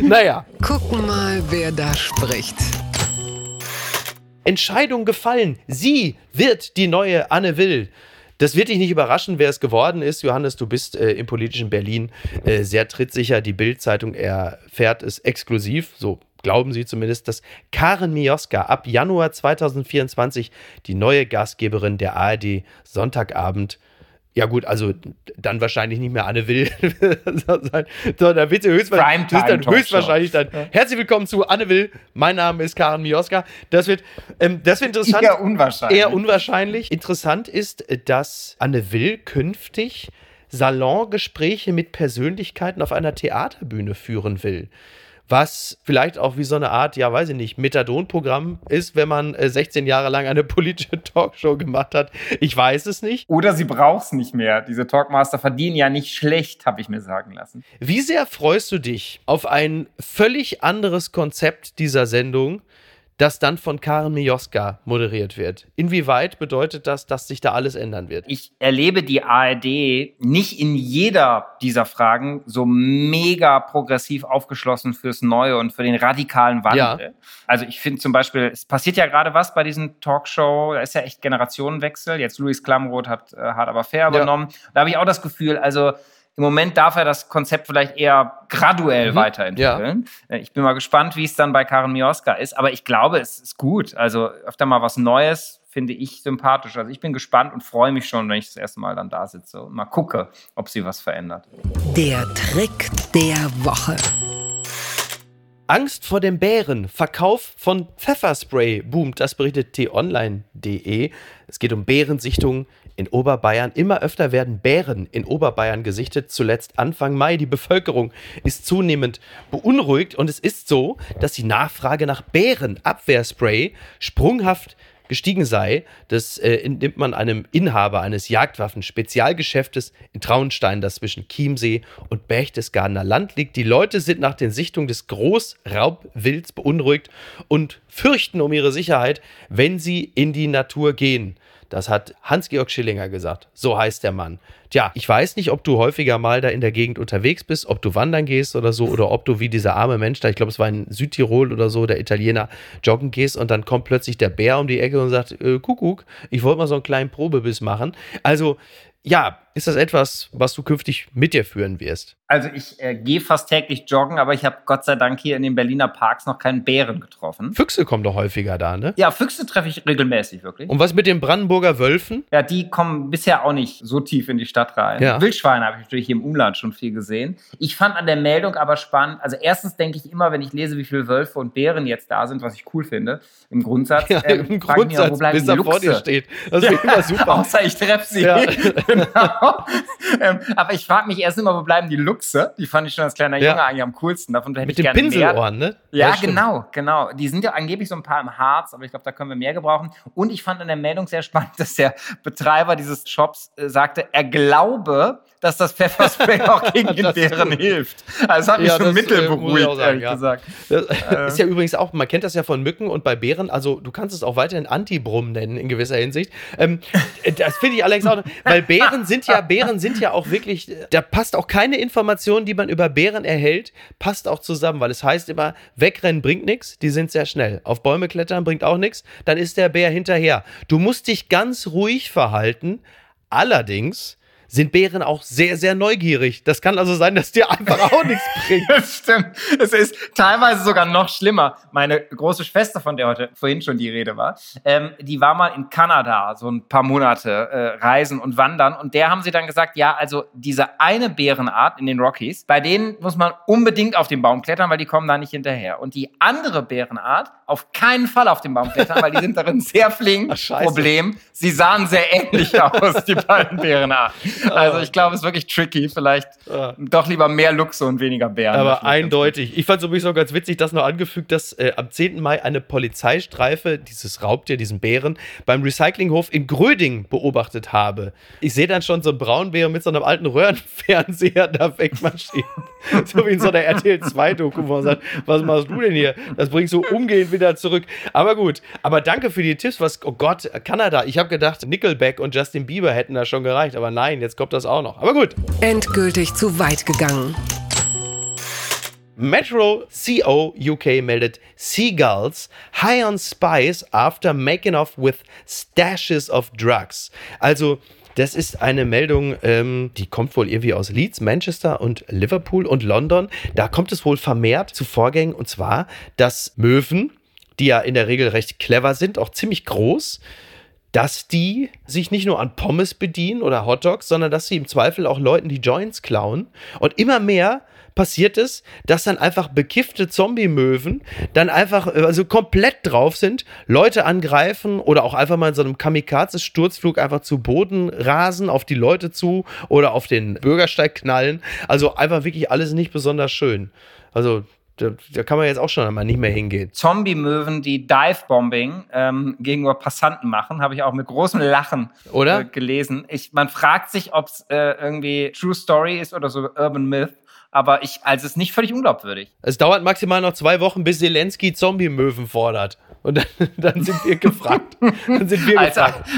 [LAUGHS] naja. Gucken mal, wer da spricht. Entscheidung gefallen. Sie wird die neue Anne Will. Das wird dich nicht überraschen, wer es geworden ist. Johannes, du bist äh, im politischen Berlin äh, sehr trittsicher. Die Bild-Zeitung erfährt es exklusiv, so glauben sie zumindest, dass Karen Mioska ab Januar 2024 die neue Gastgeberin der ARD Sonntagabend ja gut, also dann wahrscheinlich nicht mehr Anne Will [LAUGHS] sein, sondern wird sie höchstwahrscheinlich, dann höchstwahrscheinlich dann herzlich willkommen zu Anne Will. Mein Name ist Karen Mioska. Das wird, ähm, das wird interessant. Eher unwahrscheinlich. Eher unwahrscheinlich. Interessant ist, dass Anne Will künftig Salongespräche mit Persönlichkeiten auf einer Theaterbühne führen will was vielleicht auch wie so eine Art, ja, weiß ich nicht, Methadon-Programm ist, wenn man 16 äh, Jahre lang eine politische [LAUGHS] Talkshow gemacht hat. Ich weiß es nicht. Oder sie braucht es nicht mehr. Diese Talkmaster verdienen ja nicht schlecht, habe ich mir sagen lassen. Wie sehr freust du dich auf ein völlig anderes Konzept dieser Sendung, das dann von Karen Mioska moderiert wird. Inwieweit bedeutet das, dass sich da alles ändern wird? Ich erlebe die ARD nicht in jeder dieser Fragen so mega progressiv aufgeschlossen fürs Neue und für den radikalen Wandel. Ja. Also ich finde zum Beispiel, es passiert ja gerade was bei diesen Talkshow, da ist ja echt Generationenwechsel. Jetzt Louis Klamroth hat äh, Hart aber fair übernommen. Ja. Da habe ich auch das Gefühl, also im Moment darf er das Konzept vielleicht eher graduell mhm. weiterentwickeln. Ja. Äh, ich bin mal gespannt, wie es dann bei Karen Mioska ist, aber ich glaube, es ist gut. Also öfter mal was Neues finde ich sympathisch. Also ich bin gespannt und freue mich schon, wenn ich das erste Mal dann da sitze und mal gucke, ob sie was verändert. Der Trick der Woche. Angst vor dem Bären. Verkauf von Pfefferspray boomt. Das berichtet t-online.de. Es geht um Bärensichtungen in Oberbayern. Immer öfter werden Bären in Oberbayern gesichtet. Zuletzt Anfang Mai. Die Bevölkerung ist zunehmend beunruhigt und es ist so, dass die Nachfrage nach Bärenabwehrspray sprunghaft gestiegen sei. Das äh, entnimmt man einem Inhaber eines Jagdwaffen-Spezialgeschäftes in Traunstein, das zwischen Chiemsee und Berchtesgadener Land liegt. Die Leute sind nach den Sichtungen des Großraubwilds beunruhigt und fürchten um ihre Sicherheit, wenn sie in die Natur gehen. Das hat Hans-Georg Schillinger gesagt. So heißt der Mann. Tja, ich weiß nicht, ob du häufiger mal da in der Gegend unterwegs bist, ob du wandern gehst oder so, oder ob du wie dieser arme Mensch da, ich glaube, es war in Südtirol oder so, der Italiener, joggen gehst und dann kommt plötzlich der Bär um die Ecke und sagt, äh, Kuckuck, ich wollte mal so einen kleinen Probebiss machen. Also, ja, ist das etwas, was du künftig mit dir führen wirst? Also ich äh, gehe fast täglich joggen, aber ich habe Gott sei Dank hier in den Berliner Parks noch keinen Bären getroffen. Füchse kommen doch häufiger da, ne? Ja, Füchse treffe ich regelmäßig, wirklich. Und was mit den Brandenburger Wölfen? Ja, die kommen bisher auch nicht so tief in die Stadt rein. Ja. Wildschweine habe ich natürlich hier im Umland schon viel gesehen. Ich fand an der Meldung aber spannend, also erstens denke ich immer, wenn ich lese, wie viele Wölfe und Bären jetzt da sind, was ich cool finde, im Grundsatz. Ja, äh, im Grundsatz, mir, wo bleiben bis er vor dir steht. Das ist ja, immer super. [LAUGHS] Außer ich treffe sie. Ja. genau. [LAUGHS] [LAUGHS] [LAUGHS] ähm, aber ich frage mich erst immer, wo bleiben die Luchse? Die fand ich schon als kleiner Junge ja. eigentlich am coolsten. Davon hätte Mit ich den Pinselohren, ne? Ja, genau, genau. Die sind ja angeblich so ein paar im Harz, aber ich glaube, da können wir mehr gebrauchen. Und ich fand in der Meldung sehr spannend, dass der Betreiber dieses Shops äh, sagte, er glaube, dass das Pfefferspray auch [LAUGHS] gegen den Bären hilft. Also das hat mich ja, schon mittelberuhigt, äh, ehrlich ja. gesagt. Das äh. ist ja übrigens auch, man kennt das ja von Mücken und bei Bären, also du kannst es auch weiterhin Antibrumm nennen in gewisser Hinsicht. Ähm, das finde ich allerdings auch, weil Bären [LAUGHS] sind ja, Bären sind ja auch wirklich, da passt auch keine Information, die man über Bären erhält, passt auch zusammen, weil es heißt immer, wegrennen bringt nichts, die sind sehr schnell. Auf Bäume klettern bringt auch nichts, dann ist der Bär hinterher. Du musst dich ganz ruhig verhalten. Allerdings sind Bären auch sehr, sehr neugierig. Das kann also sein, dass dir einfach auch nichts [LAUGHS] bringt. Stimmt. Es ist teilweise sogar noch schlimmer. Meine große Schwester, von der heute vorhin schon die Rede war, ähm, die war mal in Kanada so ein paar Monate äh, reisen und wandern. Und der haben sie dann gesagt, ja, also diese eine Bärenart in den Rockies, bei denen muss man unbedingt auf den Baum klettern, weil die kommen da nicht hinterher. Und die andere Bärenart auf keinen Fall auf den Baum klettern, weil die sind darin sehr [LAUGHS] flink. Ach, Problem, sie sahen sehr ähnlich [LAUGHS] aus, die beiden Bärenarten. Also ich glaube, es ist wirklich tricky. Vielleicht ja. doch lieber mehr Luchse und weniger Bären. Aber eindeutig. Ich fand es übrigens auch ganz witzig, dass noch angefügt, dass äh, am 10. Mai eine Polizeistreife dieses Raubtier, diesen Bären, beim Recyclinghof in Gröding beobachtet habe. Ich sehe dann schon so einen Braunbär mit so einem alten Röhrenfernseher [LAUGHS] da wegmarschieren. so wie in so einer RTL 2-Doku, wo man sagt, was machst du denn hier? Das bringst du umgehend wieder zurück. Aber gut, aber danke für die Tipps. Was, oh Gott, Kanada. Ich habe gedacht, Nickelback und Justin Bieber hätten da schon gereicht. Aber nein, jetzt kommt das auch noch. Aber gut. Endgültig zu weit gegangen. Metro CO UK meldet Seagulls high on spice after making off with stashes of drugs. Also das ist eine Meldung, ähm, die kommt wohl irgendwie aus Leeds, Manchester und Liverpool und London. Da kommt es wohl vermehrt zu Vorgängen und zwar, dass Möwen, die ja in der Regel recht clever sind, auch ziemlich groß, dass die sich nicht nur an Pommes bedienen oder Hotdogs, sondern dass sie im Zweifel auch Leuten die Joints klauen. Und immer mehr passiert es, dass dann einfach bekiffte Zombie-Möwen dann einfach also komplett drauf sind, Leute angreifen oder auch einfach mal in so einem Kamikaze-Sturzflug einfach zu Boden rasen, auf die Leute zu oder auf den Bürgersteig knallen. Also einfach wirklich alles nicht besonders schön. Also da, da, kann man jetzt auch schon einmal nicht mehr hingehen. Zombie-Möwen, die Dive-Bombing ähm, gegenüber Passanten machen, habe ich auch mit großem Lachen oder? Äh, gelesen. Ich, man fragt sich, ob es äh, irgendwie True Story ist oder so Urban Myth. Aber ich, also es ist nicht völlig unglaubwürdig. Es dauert maximal noch zwei Wochen, bis Zelensky Zombie-Möwen fordert. Und dann, [LAUGHS] dann, sind wir gefragt. Dann sind wir als, gefragt.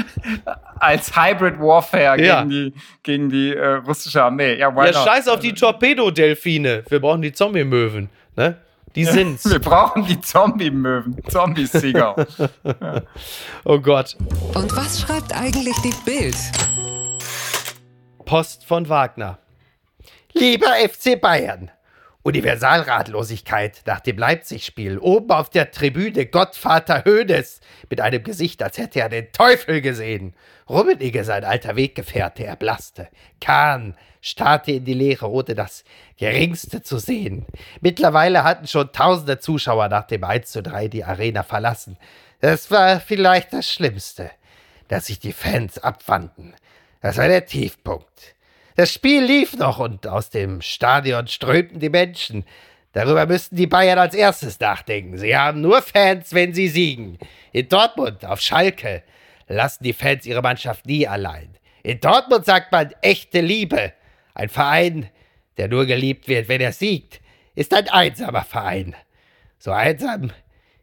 Als Hybrid Warfare ja. gegen die, gegen die äh, russische Armee. Ja, ja scheiß auf die Torpedo-Delfine. Wir brauchen die Zombie-Möwen. Ne? Die sind's. Wir brauchen die Zombie-Möwen. Zombie-Sieger. [LAUGHS] oh Gott. Und was schreibt eigentlich die Bild? Post von Wagner. Lieber FC Bayern, Universalratlosigkeit nach dem Leipzig-Spiel. Oben auf der Tribüne Gottvater Hödes mit einem Gesicht, als hätte er den Teufel gesehen. Rummenigge, sein alter Weggefährte, erblasste. Kahn starrte in die Leere, ohne das Geringste zu sehen. Mittlerweile hatten schon tausende Zuschauer nach dem 1 zu 3 die Arena verlassen. Das war vielleicht das Schlimmste, dass sich die Fans abwandten. Das war der Tiefpunkt. Das Spiel lief noch und aus dem Stadion strömten die Menschen. Darüber müssten die Bayern als erstes nachdenken. Sie haben nur Fans, wenn sie siegen. In Dortmund, auf Schalke, lassen die Fans ihre Mannschaft nie allein. In Dortmund sagt man echte Liebe. Ein Verein, der nur geliebt wird, wenn er siegt, ist ein einsamer Verein. So einsam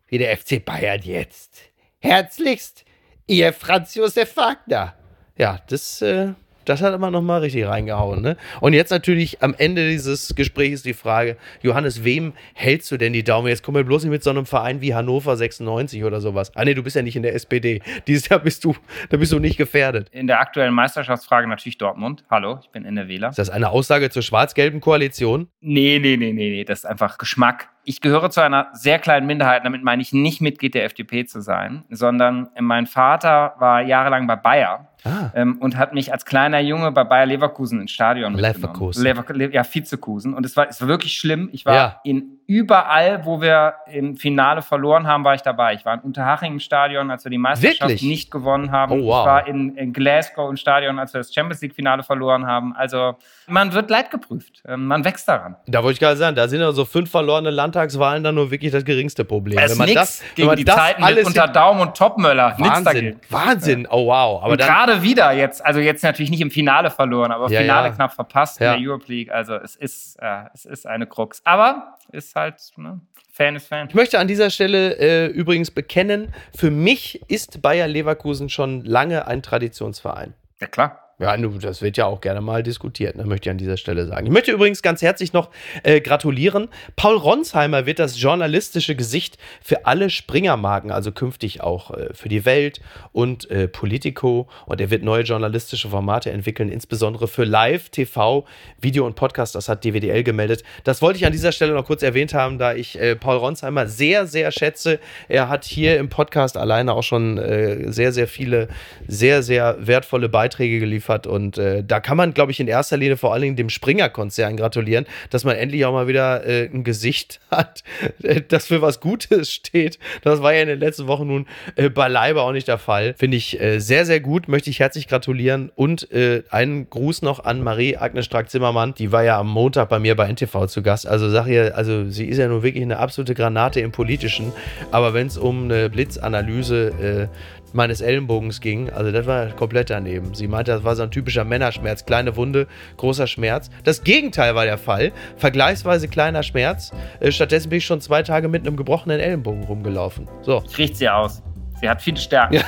wie der FC Bayern jetzt. Herzlichst, Ihr Franz Josef Wagner. Ja, das äh, das hat immer noch mal richtig reingehauen. Ne? Und jetzt natürlich am Ende dieses Gesprächs die Frage, Johannes, wem hältst du denn die Daumen? Jetzt kommen wir bloß nicht mit so einem Verein wie Hannover 96 oder sowas. Ah nee, du bist ja nicht in der SPD. Dieses Jahr bist du, da bist du nicht gefährdet. In der aktuellen Meisterschaftsfrage natürlich Dortmund. Hallo, ich bin in der Wähler. Ist das eine Aussage zur schwarz-gelben Koalition? Nee, nee, nee, nee, nee. Das ist einfach Geschmack. Ich gehöre zu einer sehr kleinen Minderheit, damit meine ich nicht Mitglied der FDP zu sein, sondern mein Vater war jahrelang bei Bayer Ah. Ähm, und hat mich als kleiner Junge bei Bayer Leverkusen ins Stadion Leverkusen. Lever ja, Vizekusen. Und es war, es war wirklich schlimm. Ich war ja. in überall, wo wir im Finale verloren haben, war ich dabei. Ich war in Unterhaching im Stadion, als wir die Meisterschaft Wirklich? nicht gewonnen haben. Oh, wow. Ich war in, in, Glasgow im Stadion, als wir das Champions League Finale verloren haben. Also man wird leidgeprüft. Ähm, man wächst daran. Da wollte ich gerade sagen, da sind ja so fünf verlorene Landtagswahlen dann nur wirklich das geringste Problem. Es wenn man das, gegen wenn man die das Zeiten alles unter Daumen und Topmöller. Wahnsinn, Wahnsinn. Oh wow. Aber und gerade wieder jetzt, also jetzt natürlich nicht im Finale verloren, aber ja, Finale ja. knapp verpasst ja. in der Europe League. Also es ist, äh, es ist eine Krux. Aber ist halt, ne? Fan ist Fan. Ich möchte an dieser Stelle äh, übrigens bekennen, für mich ist Bayer Leverkusen schon lange ein Traditionsverein. Ja, klar. Ja, das wird ja auch gerne mal diskutiert, ne, möchte ich an dieser Stelle sagen. Ich möchte übrigens ganz herzlich noch äh, gratulieren. Paul Ronsheimer wird das journalistische Gesicht für alle Springer-Marken, also künftig auch äh, für die Welt und äh, Politico. Und er wird neue journalistische Formate entwickeln, insbesondere für Live, TV, Video und Podcast. Das hat DWDL gemeldet. Das wollte ich an dieser Stelle noch kurz erwähnt haben, da ich äh, Paul Ronsheimer sehr, sehr schätze. Er hat hier im Podcast alleine auch schon äh, sehr, sehr viele, sehr, sehr wertvolle Beiträge geliefert geliefert. Und äh, da kann man, glaube ich, in erster Linie vor allen Dingen dem Springer-Konzern gratulieren, dass man endlich auch mal wieder äh, ein Gesicht [LAUGHS] hat, äh, das für was Gutes steht. Das war ja in den letzten Wochen nun äh, beileibe auch nicht der Fall. Finde ich äh, sehr, sehr gut. Möchte ich herzlich gratulieren. Und äh, einen Gruß noch an Marie-Agnes Strack-Zimmermann. Die war ja am Montag bei mir bei NTV zu Gast. Also sag ihr, also sie ist ja nun wirklich eine absolute Granate im Politischen. Aber wenn es um eine Blitzanalyse äh, meines Ellenbogens ging. Also das war komplett daneben. Sie meinte, das war so ein typischer Männerschmerz. Kleine Wunde, großer Schmerz. Das Gegenteil war der Fall. Vergleichsweise kleiner Schmerz. Äh, stattdessen bin ich schon zwei Tage mit einem gebrochenen Ellenbogen rumgelaufen. So. Ich richte sie aus. Sie hat viele Stärken. Ja.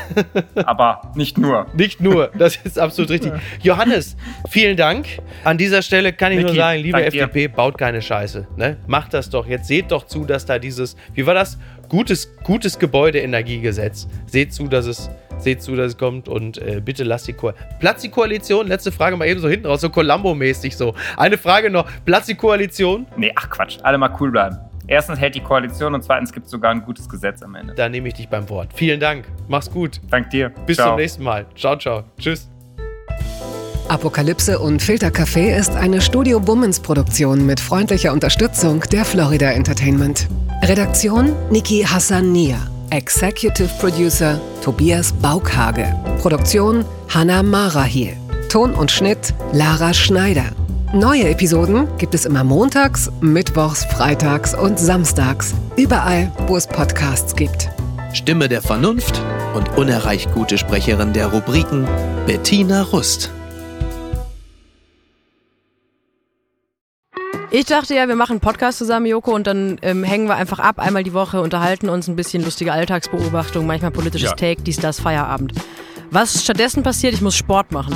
[LAUGHS] aber nicht nur. Nicht nur, das ist absolut [LAUGHS] richtig. Johannes, vielen Dank. An dieser Stelle kann ich Niki, nur sagen, liebe FDP, dir. baut keine Scheiße. Ne? Macht das doch. Jetzt seht doch zu, dass da dieses, wie war das? Gutes, gutes Gebäudeenergiegesetz. Seht zu, dass es seht zu, dass es kommt und äh, bitte lasst die Koalition. Platz die Koalition? Letzte Frage mal eben so hinten raus, so Columbo-mäßig so. Eine Frage noch. Platz die Koalition? Nee, ach Quatsch. Alle mal cool bleiben. Erstens hält die Koalition und zweitens gibt es sogar ein gutes Gesetz am Ende. Da nehme ich dich beim Wort. Vielen Dank. Mach's gut. Dank dir. Bis ciao. zum nächsten Mal. Ciao, ciao. Tschüss. Apokalypse und Filtercafé ist eine Studio Bummens Produktion mit freundlicher Unterstützung der Florida Entertainment. Redaktion Niki Hassania. Executive Producer Tobias Baukhage. Produktion Hanna Marahiel. Ton und Schnitt Lara Schneider. Neue Episoden gibt es immer montags, mittwochs, freitags und samstags. Überall, wo es Podcasts gibt. Stimme der Vernunft und unerreicht gute Sprecherin der Rubriken Bettina Rust. Ich dachte ja, wir machen einen Podcast zusammen, Joko, und dann ähm, hängen wir einfach ab, einmal die Woche, unterhalten uns ein bisschen lustige Alltagsbeobachtung, manchmal politisches ja. Take, dies, das, Feierabend. Was stattdessen passiert, ich muss Sport machen.